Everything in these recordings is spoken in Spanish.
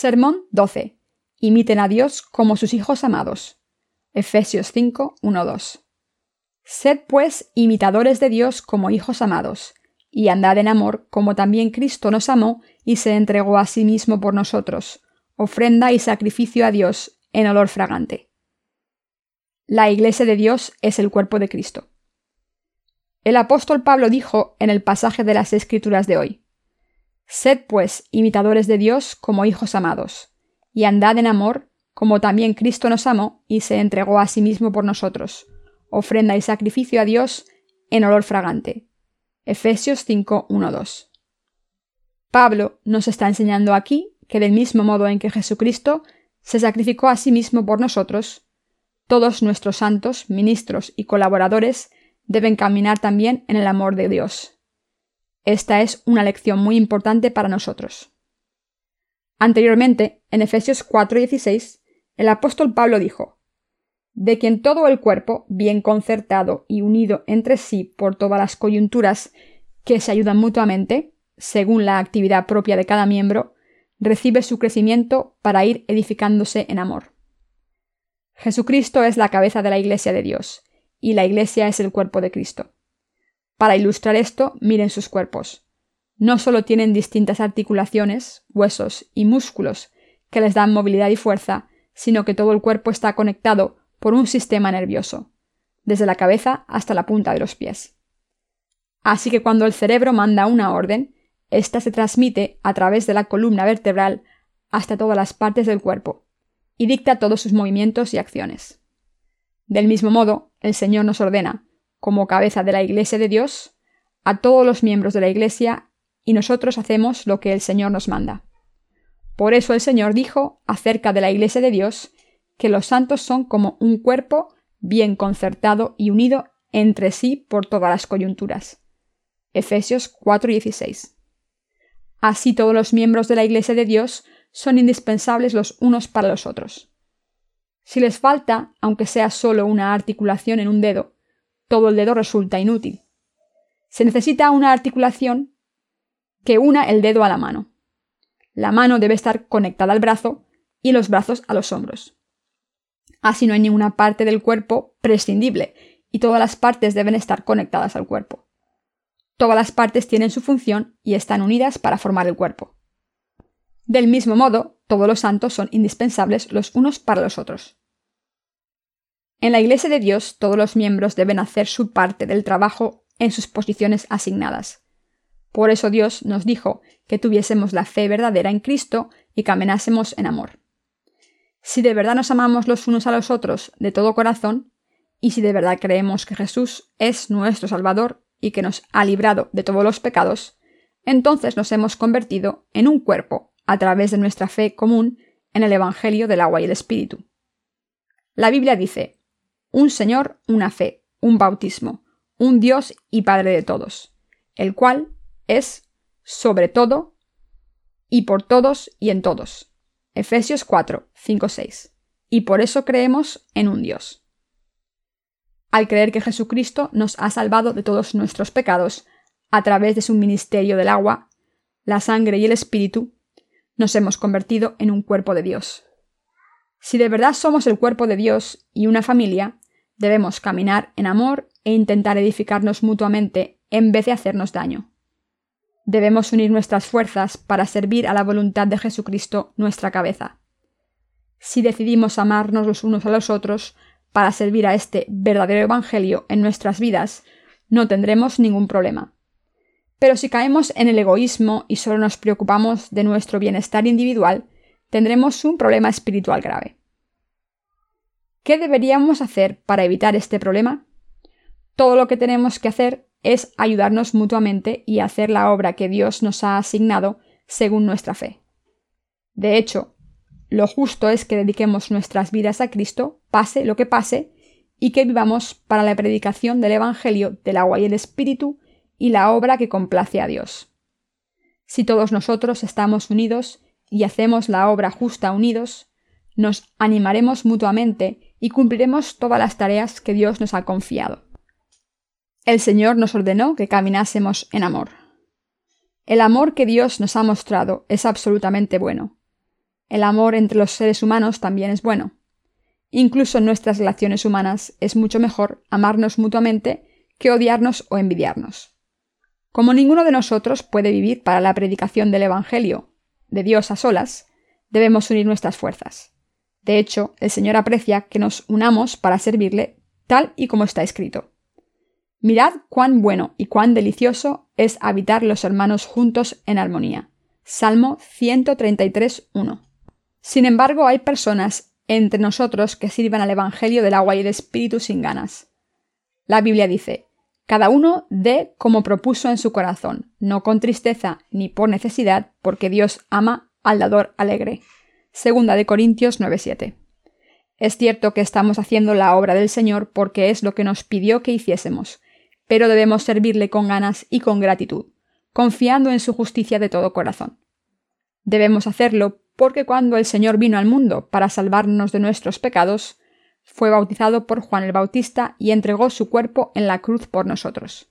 Sermón 12. Imiten a Dios como sus hijos amados. Efesios 5, 1, 2. Sed pues imitadores de Dios como hijos amados, y andad en amor como también Cristo nos amó y se entregó a sí mismo por nosotros, ofrenda y sacrificio a Dios en olor fragante. La Iglesia de Dios es el cuerpo de Cristo. El apóstol Pablo dijo en el pasaje de las Escrituras de hoy, Sed pues imitadores de Dios como hijos amados, y andad en amor como también Cristo nos amó y se entregó a sí mismo por nosotros, ofrenda y sacrificio a Dios en olor fragante. Efesios 5, 2. Pablo nos está enseñando aquí que del mismo modo en que Jesucristo se sacrificó a sí mismo por nosotros, todos nuestros santos, ministros y colaboradores deben caminar también en el amor de Dios. Esta es una lección muy importante para nosotros. Anteriormente, en Efesios 4:16, el apóstol Pablo dijo, de quien todo el cuerpo, bien concertado y unido entre sí por todas las coyunturas que se ayudan mutuamente, según la actividad propia de cada miembro, recibe su crecimiento para ir edificándose en amor. Jesucristo es la cabeza de la Iglesia de Dios, y la Iglesia es el cuerpo de Cristo. Para ilustrar esto, miren sus cuerpos. No solo tienen distintas articulaciones, huesos y músculos que les dan movilidad y fuerza, sino que todo el cuerpo está conectado por un sistema nervioso, desde la cabeza hasta la punta de los pies. Así que cuando el cerebro manda una orden, ésta se transmite a través de la columna vertebral hasta todas las partes del cuerpo y dicta todos sus movimientos y acciones. Del mismo modo, el Señor nos ordena, como cabeza de la Iglesia de Dios, a todos los miembros de la Iglesia y nosotros hacemos lo que el Señor nos manda. Por eso el Señor dijo acerca de la Iglesia de Dios que los santos son como un cuerpo bien concertado y unido entre sí por todas las coyunturas. Efesios 4:16. Así todos los miembros de la Iglesia de Dios son indispensables los unos para los otros. Si les falta, aunque sea solo una articulación en un dedo, todo el dedo resulta inútil. Se necesita una articulación que una el dedo a la mano. La mano debe estar conectada al brazo y los brazos a los hombros. Así no hay ninguna parte del cuerpo prescindible y todas las partes deben estar conectadas al cuerpo. Todas las partes tienen su función y están unidas para formar el cuerpo. Del mismo modo, todos los santos son indispensables los unos para los otros. En la Iglesia de Dios, todos los miembros deben hacer su parte del trabajo en sus posiciones asignadas. Por eso Dios nos dijo que tuviésemos la fe verdadera en Cristo y caminásemos en amor. Si de verdad nos amamos los unos a los otros de todo corazón, y si de verdad creemos que Jesús es nuestro Salvador y que nos ha librado de todos los pecados, entonces nos hemos convertido en un cuerpo a través de nuestra fe común en el Evangelio del agua y el Espíritu. La Biblia dice, un Señor, una fe, un bautismo, un Dios y Padre de todos, el cual es sobre todo y por todos y en todos Efesios 4, 5, 6. Y por eso creemos en un Dios. Al creer que Jesucristo nos ha salvado de todos nuestros pecados a través de su ministerio del agua, la sangre y el espíritu, nos hemos convertido en un cuerpo de Dios. Si de verdad somos el cuerpo de Dios y una familia, debemos caminar en amor e intentar edificarnos mutuamente en vez de hacernos daño. Debemos unir nuestras fuerzas para servir a la voluntad de Jesucristo, nuestra cabeza. Si decidimos amarnos los unos a los otros para servir a este verdadero Evangelio en nuestras vidas, no tendremos ningún problema. Pero si caemos en el egoísmo y solo nos preocupamos de nuestro bienestar individual, tendremos un problema espiritual grave. ¿Qué deberíamos hacer para evitar este problema? Todo lo que tenemos que hacer es ayudarnos mutuamente y hacer la obra que Dios nos ha asignado según nuestra fe. De hecho, lo justo es que dediquemos nuestras vidas a Cristo, pase lo que pase, y que vivamos para la predicación del Evangelio del agua y el Espíritu y la obra que complace a Dios. Si todos nosotros estamos unidos y hacemos la obra justa unidos, nos animaremos mutuamente y cumpliremos todas las tareas que Dios nos ha confiado. El Señor nos ordenó que caminásemos en amor. El amor que Dios nos ha mostrado es absolutamente bueno. El amor entre los seres humanos también es bueno. Incluso en nuestras relaciones humanas es mucho mejor amarnos mutuamente que odiarnos o envidiarnos. Como ninguno de nosotros puede vivir para la predicación del Evangelio de Dios a solas, debemos unir nuestras fuerzas. De hecho, el Señor aprecia que nos unamos para servirle tal y como está escrito. Mirad cuán bueno y cuán delicioso es habitar los hermanos juntos en armonía. Salmo 133.1. Sin embargo, hay personas entre nosotros que sirvan al Evangelio del agua y el Espíritu sin ganas. La Biblia dice, cada uno dé como propuso en su corazón, no con tristeza ni por necesidad, porque Dios ama al dador alegre. Segunda de Corintios 9:7. Es cierto que estamos haciendo la obra del Señor porque es lo que nos pidió que hiciésemos, pero debemos servirle con ganas y con gratitud, confiando en su justicia de todo corazón. Debemos hacerlo porque cuando el Señor vino al mundo para salvarnos de nuestros pecados, fue bautizado por Juan el Bautista y entregó su cuerpo en la cruz por nosotros.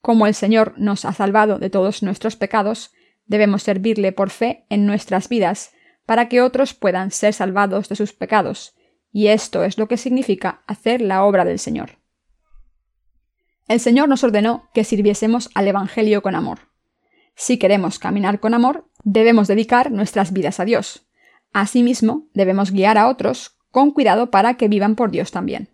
Como el Señor nos ha salvado de todos nuestros pecados, debemos servirle por fe en nuestras vidas, para que otros puedan ser salvados de sus pecados, y esto es lo que significa hacer la obra del Señor. El Señor nos ordenó que sirviésemos al Evangelio con amor. Si queremos caminar con amor, debemos dedicar nuestras vidas a Dios. Asimismo, debemos guiar a otros con cuidado para que vivan por Dios también.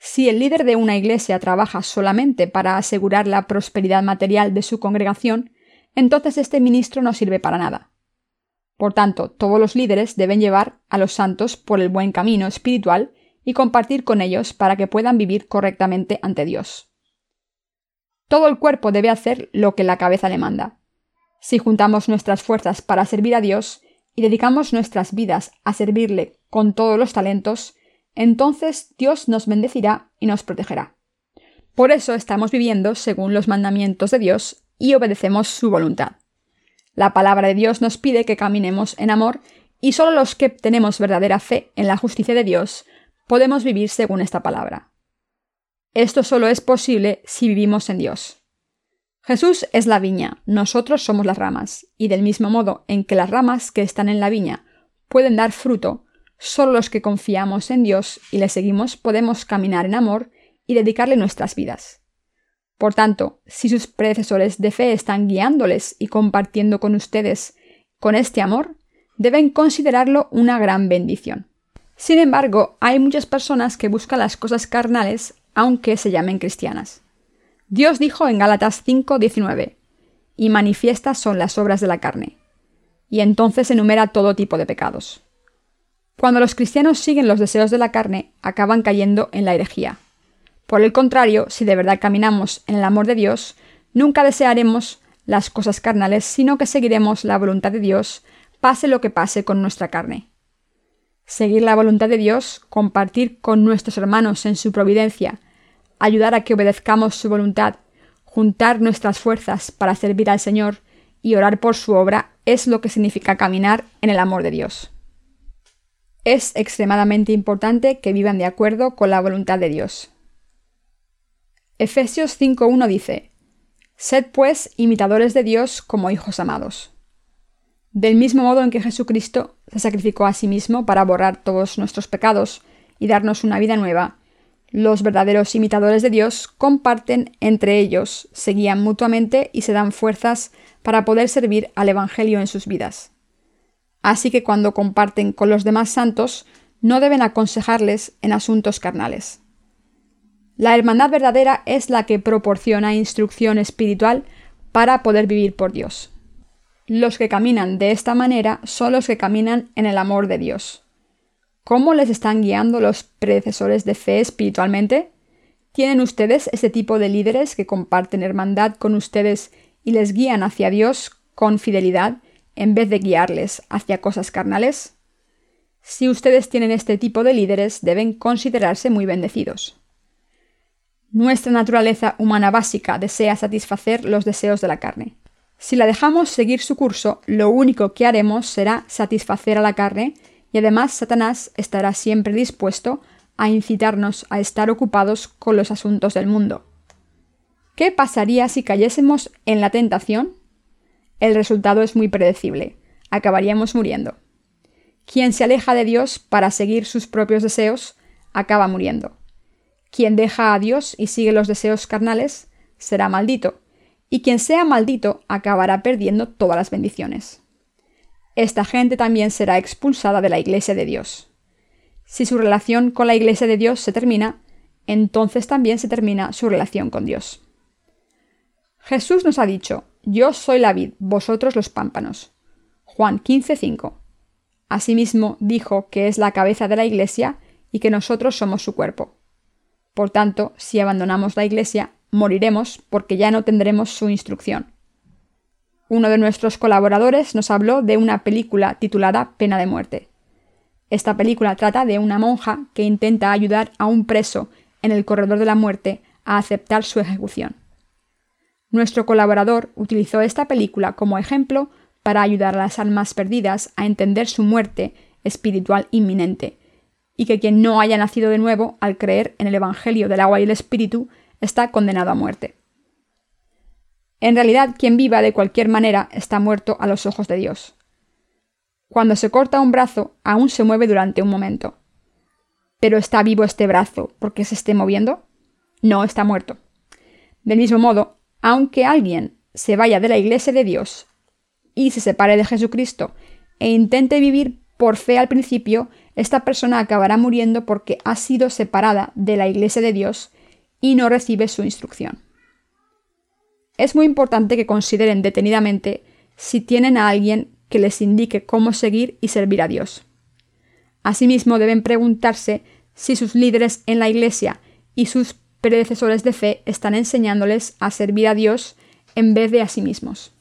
Si el líder de una iglesia trabaja solamente para asegurar la prosperidad material de su congregación, entonces este ministro no sirve para nada. Por tanto, todos los líderes deben llevar a los santos por el buen camino espiritual y compartir con ellos para que puedan vivir correctamente ante Dios. Todo el cuerpo debe hacer lo que la cabeza le manda. Si juntamos nuestras fuerzas para servir a Dios y dedicamos nuestras vidas a servirle con todos los talentos, entonces Dios nos bendecirá y nos protegerá. Por eso estamos viviendo según los mandamientos de Dios y obedecemos su voluntad. La palabra de Dios nos pide que caminemos en amor y solo los que tenemos verdadera fe en la justicia de Dios podemos vivir según esta palabra. Esto solo es posible si vivimos en Dios. Jesús es la viña, nosotros somos las ramas, y del mismo modo en que las ramas que están en la viña pueden dar fruto, solo los que confiamos en Dios y le seguimos podemos caminar en amor y dedicarle nuestras vidas. Por tanto, si sus predecesores de fe están guiándoles y compartiendo con ustedes con este amor, deben considerarlo una gran bendición. Sin embargo, hay muchas personas que buscan las cosas carnales aunque se llamen cristianas. Dios dijo en Gálatas 5:19, y manifiestas son las obras de la carne. Y entonces enumera todo tipo de pecados. Cuando los cristianos siguen los deseos de la carne, acaban cayendo en la herejía. Por el contrario, si de verdad caminamos en el amor de Dios, nunca desearemos las cosas carnales, sino que seguiremos la voluntad de Dios, pase lo que pase con nuestra carne. Seguir la voluntad de Dios, compartir con nuestros hermanos en su providencia, ayudar a que obedezcamos su voluntad, juntar nuestras fuerzas para servir al Señor y orar por su obra es lo que significa caminar en el amor de Dios. Es extremadamente importante que vivan de acuerdo con la voluntad de Dios. Efesios 5.1 dice, Sed pues imitadores de Dios como hijos amados. Del mismo modo en que Jesucristo se sacrificó a sí mismo para borrar todos nuestros pecados y darnos una vida nueva, los verdaderos imitadores de Dios comparten entre ellos, se guían mutuamente y se dan fuerzas para poder servir al Evangelio en sus vidas. Así que cuando comparten con los demás santos, no deben aconsejarles en asuntos carnales. La hermandad verdadera es la que proporciona instrucción espiritual para poder vivir por Dios. Los que caminan de esta manera son los que caminan en el amor de Dios. ¿Cómo les están guiando los predecesores de fe espiritualmente? ¿Tienen ustedes ese tipo de líderes que comparten hermandad con ustedes y les guían hacia Dios con fidelidad en vez de guiarles hacia cosas carnales? Si ustedes tienen este tipo de líderes, deben considerarse muy bendecidos. Nuestra naturaleza humana básica desea satisfacer los deseos de la carne. Si la dejamos seguir su curso, lo único que haremos será satisfacer a la carne y además Satanás estará siempre dispuesto a incitarnos a estar ocupados con los asuntos del mundo. ¿Qué pasaría si cayésemos en la tentación? El resultado es muy predecible. Acabaríamos muriendo. Quien se aleja de Dios para seguir sus propios deseos acaba muriendo. Quien deja a Dios y sigue los deseos carnales será maldito, y quien sea maldito acabará perdiendo todas las bendiciones. Esta gente también será expulsada de la iglesia de Dios. Si su relación con la iglesia de Dios se termina, entonces también se termina su relación con Dios. Jesús nos ha dicho, Yo soy la vid, vosotros los pámpanos. Juan 15:5. Asimismo dijo que es la cabeza de la iglesia y que nosotros somos su cuerpo. Por tanto, si abandonamos la iglesia, moriremos porque ya no tendremos su instrucción. Uno de nuestros colaboradores nos habló de una película titulada Pena de muerte. Esta película trata de una monja que intenta ayudar a un preso en el corredor de la muerte a aceptar su ejecución. Nuestro colaborador utilizó esta película como ejemplo para ayudar a las almas perdidas a entender su muerte espiritual inminente, y que quien no haya nacido de nuevo al creer en el Evangelio del agua y el Espíritu está condenado a muerte. En realidad, quien viva de cualquier manera está muerto a los ojos de Dios. Cuando se corta un brazo, aún se mueve durante un momento. ¿Pero está vivo este brazo porque se esté moviendo? No, está muerto. Del mismo modo, aunque alguien se vaya de la iglesia de Dios y se separe de Jesucristo e intente vivir por fe al principio, esta persona acabará muriendo porque ha sido separada de la iglesia de Dios y no recibe su instrucción. Es muy importante que consideren detenidamente si tienen a alguien que les indique cómo seguir y servir a Dios. Asimismo, deben preguntarse si sus líderes en la Iglesia y sus predecesores de fe están enseñándoles a servir a Dios en vez de a sí mismos.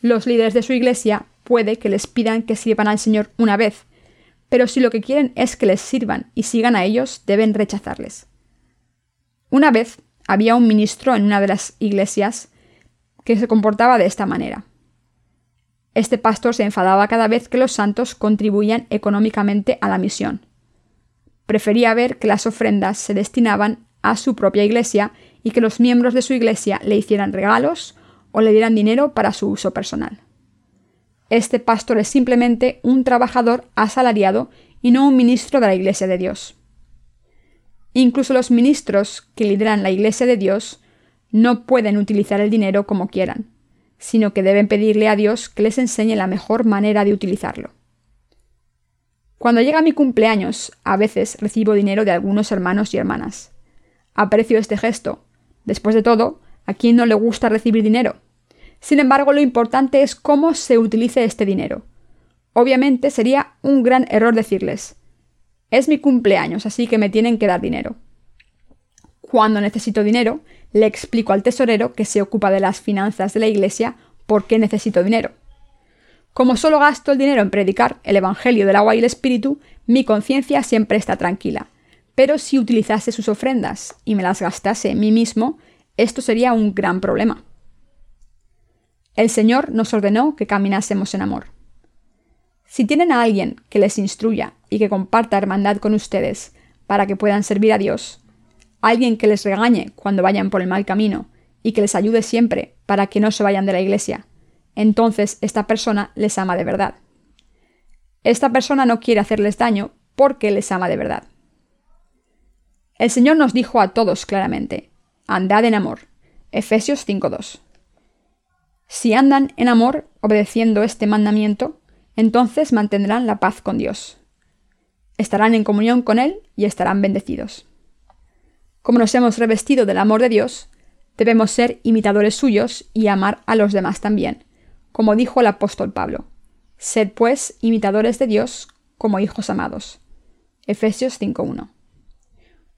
Los líderes de su iglesia puede que les pidan que sirvan al Señor una vez, pero si lo que quieren es que les sirvan y sigan a ellos, deben rechazarles. Una vez había un ministro en una de las iglesias que se comportaba de esta manera. Este pastor se enfadaba cada vez que los santos contribuían económicamente a la misión. Prefería ver que las ofrendas se destinaban a su propia iglesia y que los miembros de su iglesia le hicieran regalos o le dieran dinero para su uso personal. Este pastor es simplemente un trabajador asalariado y no un ministro de la Iglesia de Dios. Incluso los ministros que lideran la Iglesia de Dios no pueden utilizar el dinero como quieran, sino que deben pedirle a Dios que les enseñe la mejor manera de utilizarlo. Cuando llega mi cumpleaños, a veces recibo dinero de algunos hermanos y hermanas. Aprecio este gesto. Después de todo, ¿a quién no le gusta recibir dinero? Sin embargo, lo importante es cómo se utilice este dinero. Obviamente sería un gran error decirles, es mi cumpleaños, así que me tienen que dar dinero. Cuando necesito dinero, le explico al tesorero que se ocupa de las finanzas de la iglesia por qué necesito dinero. Como solo gasto el dinero en predicar el Evangelio del agua y el Espíritu, mi conciencia siempre está tranquila. Pero si utilizase sus ofrendas y me las gastase en mí mismo, esto sería un gran problema. El Señor nos ordenó que caminásemos en amor. Si tienen a alguien que les instruya y que comparta hermandad con ustedes para que puedan servir a Dios, alguien que les regañe cuando vayan por el mal camino y que les ayude siempre para que no se vayan de la iglesia, entonces esta persona les ama de verdad. Esta persona no quiere hacerles daño porque les ama de verdad. El Señor nos dijo a todos claramente, andad en amor. Efesios 5.2. Si andan en amor, obedeciendo este mandamiento, entonces mantendrán la paz con Dios. Estarán en comunión con Él y estarán bendecidos. Como nos hemos revestido del amor de Dios, debemos ser imitadores suyos y amar a los demás también, como dijo el apóstol Pablo. Sed pues imitadores de Dios como hijos amados. Efesios 5.1.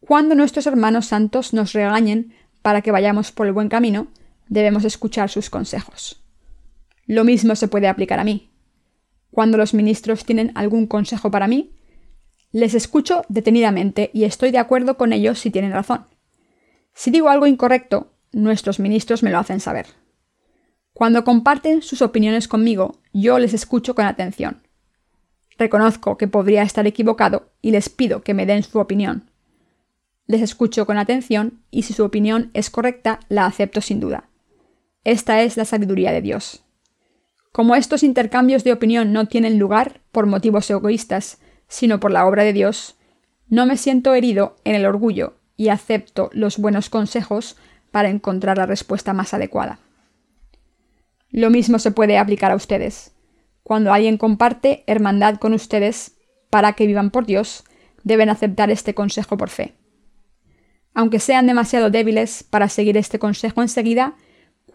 Cuando nuestros hermanos santos nos regañen para que vayamos por el buen camino, debemos escuchar sus consejos. Lo mismo se puede aplicar a mí. Cuando los ministros tienen algún consejo para mí, les escucho detenidamente y estoy de acuerdo con ellos si tienen razón. Si digo algo incorrecto, nuestros ministros me lo hacen saber. Cuando comparten sus opiniones conmigo, yo les escucho con atención. Reconozco que podría estar equivocado y les pido que me den su opinión. Les escucho con atención y si su opinión es correcta, la acepto sin duda. Esta es la sabiduría de Dios. Como estos intercambios de opinión no tienen lugar por motivos egoístas, sino por la obra de Dios, no me siento herido en el orgullo y acepto los buenos consejos para encontrar la respuesta más adecuada. Lo mismo se puede aplicar a ustedes. Cuando alguien comparte hermandad con ustedes para que vivan por Dios, deben aceptar este consejo por fe. Aunque sean demasiado débiles para seguir este consejo enseguida,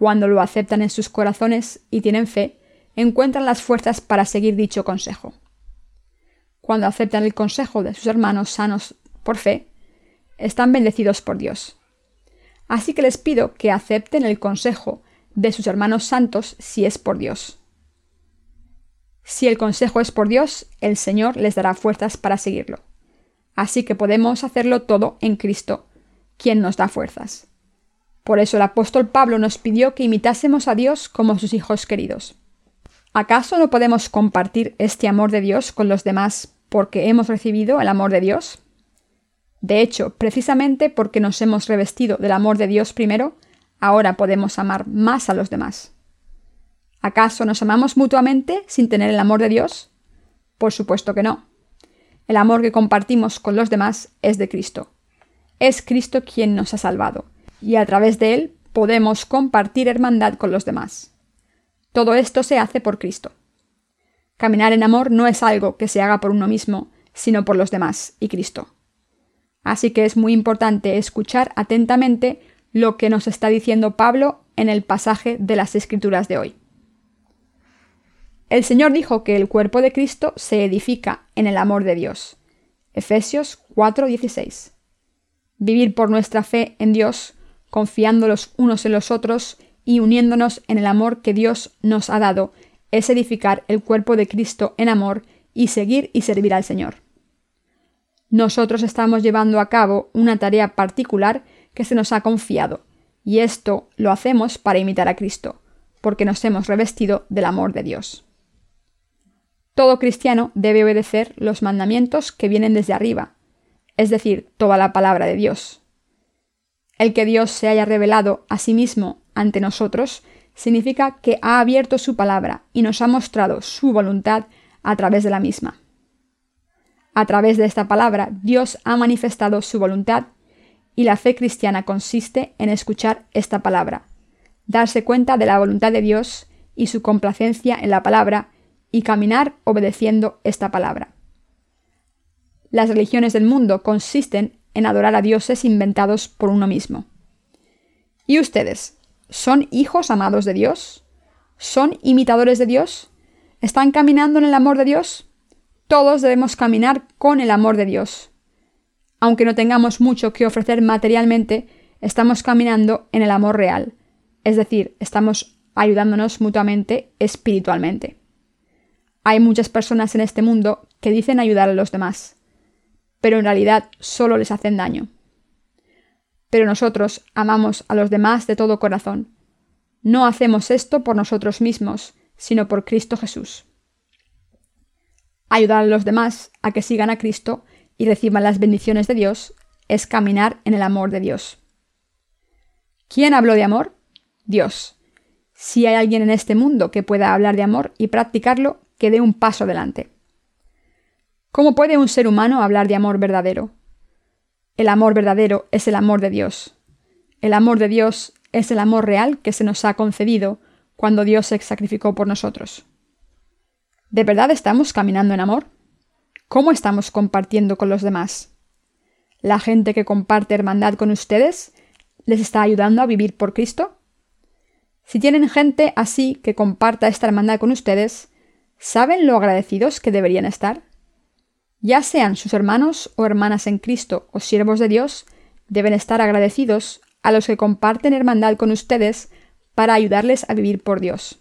cuando lo aceptan en sus corazones y tienen fe, encuentran las fuerzas para seguir dicho consejo. Cuando aceptan el consejo de sus hermanos sanos por fe, están bendecidos por Dios. Así que les pido que acepten el consejo de sus hermanos santos si es por Dios. Si el consejo es por Dios, el Señor les dará fuerzas para seguirlo. Así que podemos hacerlo todo en Cristo, quien nos da fuerzas. Por eso el apóstol Pablo nos pidió que imitásemos a Dios como sus hijos queridos. ¿Acaso no podemos compartir este amor de Dios con los demás porque hemos recibido el amor de Dios? De hecho, precisamente porque nos hemos revestido del amor de Dios primero, ahora podemos amar más a los demás. ¿Acaso nos amamos mutuamente sin tener el amor de Dios? Por supuesto que no. El amor que compartimos con los demás es de Cristo. Es Cristo quien nos ha salvado, y a través de Él podemos compartir hermandad con los demás. Todo esto se hace por Cristo. Caminar en amor no es algo que se haga por uno mismo, sino por los demás y Cristo. Así que es muy importante escuchar atentamente lo que nos está diciendo Pablo en el pasaje de las Escrituras de hoy. El Señor dijo que el cuerpo de Cristo se edifica en el amor de Dios. Efesios 4:16. Vivir por nuestra fe en Dios, confiando los unos en los otros y uniéndonos en el amor que Dios nos ha dado, es edificar el cuerpo de Cristo en amor y seguir y servir al Señor. Nosotros estamos llevando a cabo una tarea particular que se nos ha confiado, y esto lo hacemos para imitar a Cristo, porque nos hemos revestido del amor de Dios. Todo cristiano debe obedecer los mandamientos que vienen desde arriba, es decir, toda la palabra de Dios. El que Dios se haya revelado a sí mismo ante nosotros significa que ha abierto su palabra y nos ha mostrado su voluntad a través de la misma. A través de esta palabra, Dios ha manifestado su voluntad y la fe cristiana consiste en escuchar esta palabra, darse cuenta de la voluntad de Dios y su complacencia en la palabra y caminar obedeciendo esta palabra. Las religiones del mundo consisten en adorar a dioses inventados por uno mismo. ¿Y ustedes? ¿Son hijos amados de Dios? ¿Son imitadores de Dios? ¿Están caminando en el amor de Dios? Todos debemos caminar con el amor de Dios. Aunque no tengamos mucho que ofrecer materialmente, estamos caminando en el amor real, es decir, estamos ayudándonos mutuamente espiritualmente. Hay muchas personas en este mundo que dicen ayudar a los demás, pero en realidad solo les hacen daño pero nosotros amamos a los demás de todo corazón. No hacemos esto por nosotros mismos, sino por Cristo Jesús. Ayudar a los demás a que sigan a Cristo y reciban las bendiciones de Dios es caminar en el amor de Dios. ¿Quién habló de amor? Dios. Si hay alguien en este mundo que pueda hablar de amor y practicarlo, que dé un paso adelante. ¿Cómo puede un ser humano hablar de amor verdadero? El amor verdadero es el amor de Dios. El amor de Dios es el amor real que se nos ha concedido cuando Dios se sacrificó por nosotros. ¿De verdad estamos caminando en amor? ¿Cómo estamos compartiendo con los demás? ¿La gente que comparte hermandad con ustedes les está ayudando a vivir por Cristo? Si tienen gente así que comparta esta hermandad con ustedes, ¿saben lo agradecidos que deberían estar? Ya sean sus hermanos o hermanas en Cristo o siervos de Dios, deben estar agradecidos a los que comparten hermandad con ustedes para ayudarles a vivir por Dios.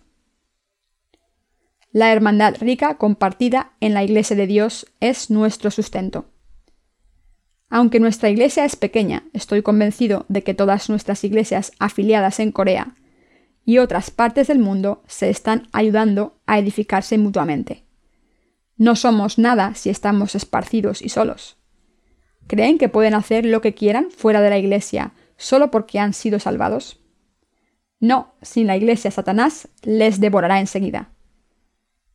La hermandad rica compartida en la Iglesia de Dios es nuestro sustento. Aunque nuestra iglesia es pequeña, estoy convencido de que todas nuestras iglesias afiliadas en Corea y otras partes del mundo se están ayudando a edificarse mutuamente. No somos nada si estamos esparcidos y solos. ¿Creen que pueden hacer lo que quieran fuera de la iglesia solo porque han sido salvados? No, sin la iglesia Satanás les devorará enseguida.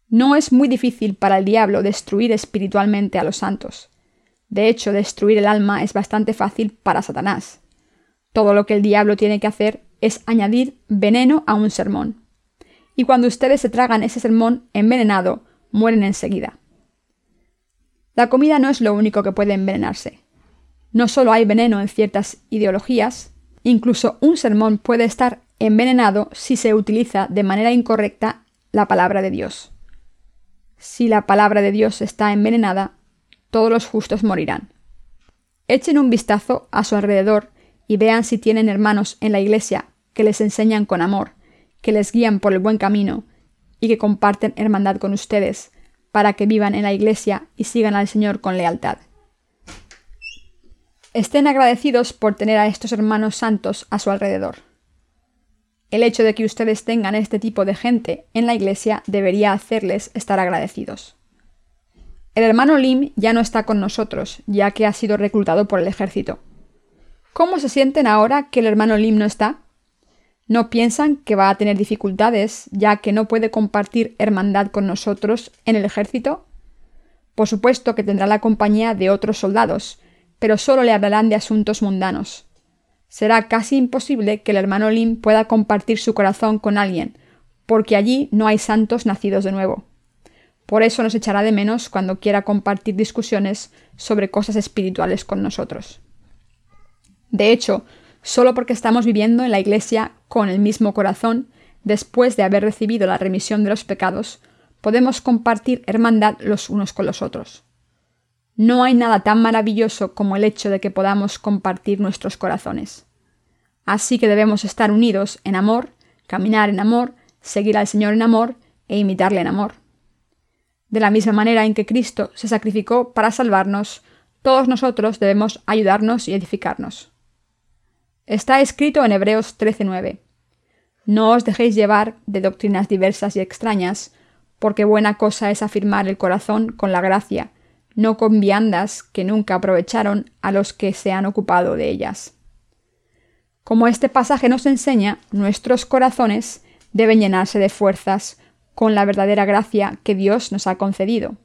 No es muy difícil para el diablo destruir espiritualmente a los santos. De hecho, destruir el alma es bastante fácil para Satanás. Todo lo que el diablo tiene que hacer es añadir veneno a un sermón. Y cuando ustedes se tragan ese sermón envenenado, mueren enseguida. La comida no es lo único que puede envenenarse. No solo hay veneno en ciertas ideologías, incluso un sermón puede estar envenenado si se utiliza de manera incorrecta la palabra de Dios. Si la palabra de Dios está envenenada, todos los justos morirán. Echen un vistazo a su alrededor y vean si tienen hermanos en la iglesia que les enseñan con amor, que les guían por el buen camino y que comparten hermandad con ustedes, para que vivan en la iglesia y sigan al Señor con lealtad. Estén agradecidos por tener a estos hermanos santos a su alrededor. El hecho de que ustedes tengan este tipo de gente en la iglesia debería hacerles estar agradecidos. El hermano Lim ya no está con nosotros, ya que ha sido reclutado por el ejército. ¿Cómo se sienten ahora que el hermano Lim no está? ¿No piensan que va a tener dificultades, ya que no puede compartir hermandad con nosotros en el ejército? Por supuesto que tendrá la compañía de otros soldados, pero solo le hablarán de asuntos mundanos. Será casi imposible que el hermano Lim pueda compartir su corazón con alguien, porque allí no hay santos nacidos de nuevo. Por eso nos echará de menos cuando quiera compartir discusiones sobre cosas espirituales con nosotros. De hecho, solo porque estamos viviendo en la Iglesia con el mismo corazón, después de haber recibido la remisión de los pecados, podemos compartir hermandad los unos con los otros. No hay nada tan maravilloso como el hecho de que podamos compartir nuestros corazones. Así que debemos estar unidos en amor, caminar en amor, seguir al Señor en amor e imitarle en amor. De la misma manera en que Cristo se sacrificó para salvarnos, todos nosotros debemos ayudarnos y edificarnos. Está escrito en Hebreos 13:9. No os dejéis llevar de doctrinas diversas y extrañas, porque buena cosa es afirmar el corazón con la gracia, no con viandas que nunca aprovecharon a los que se han ocupado de ellas. Como este pasaje nos enseña, nuestros corazones deben llenarse de fuerzas con la verdadera gracia que Dios nos ha concedido,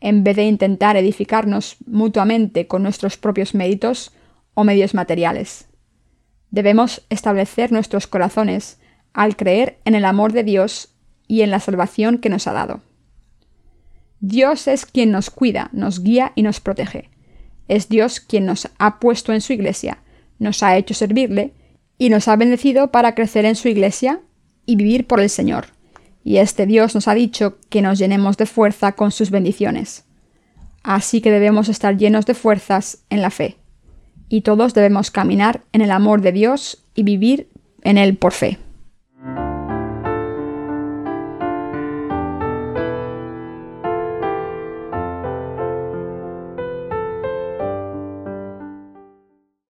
en vez de intentar edificarnos mutuamente con nuestros propios méritos o medios materiales. Debemos establecer nuestros corazones al creer en el amor de Dios y en la salvación que nos ha dado. Dios es quien nos cuida, nos guía y nos protege. Es Dios quien nos ha puesto en su iglesia, nos ha hecho servirle y nos ha bendecido para crecer en su iglesia y vivir por el Señor. Y este Dios nos ha dicho que nos llenemos de fuerza con sus bendiciones. Así que debemos estar llenos de fuerzas en la fe. Y todos debemos caminar en el amor de Dios y vivir en él por fe.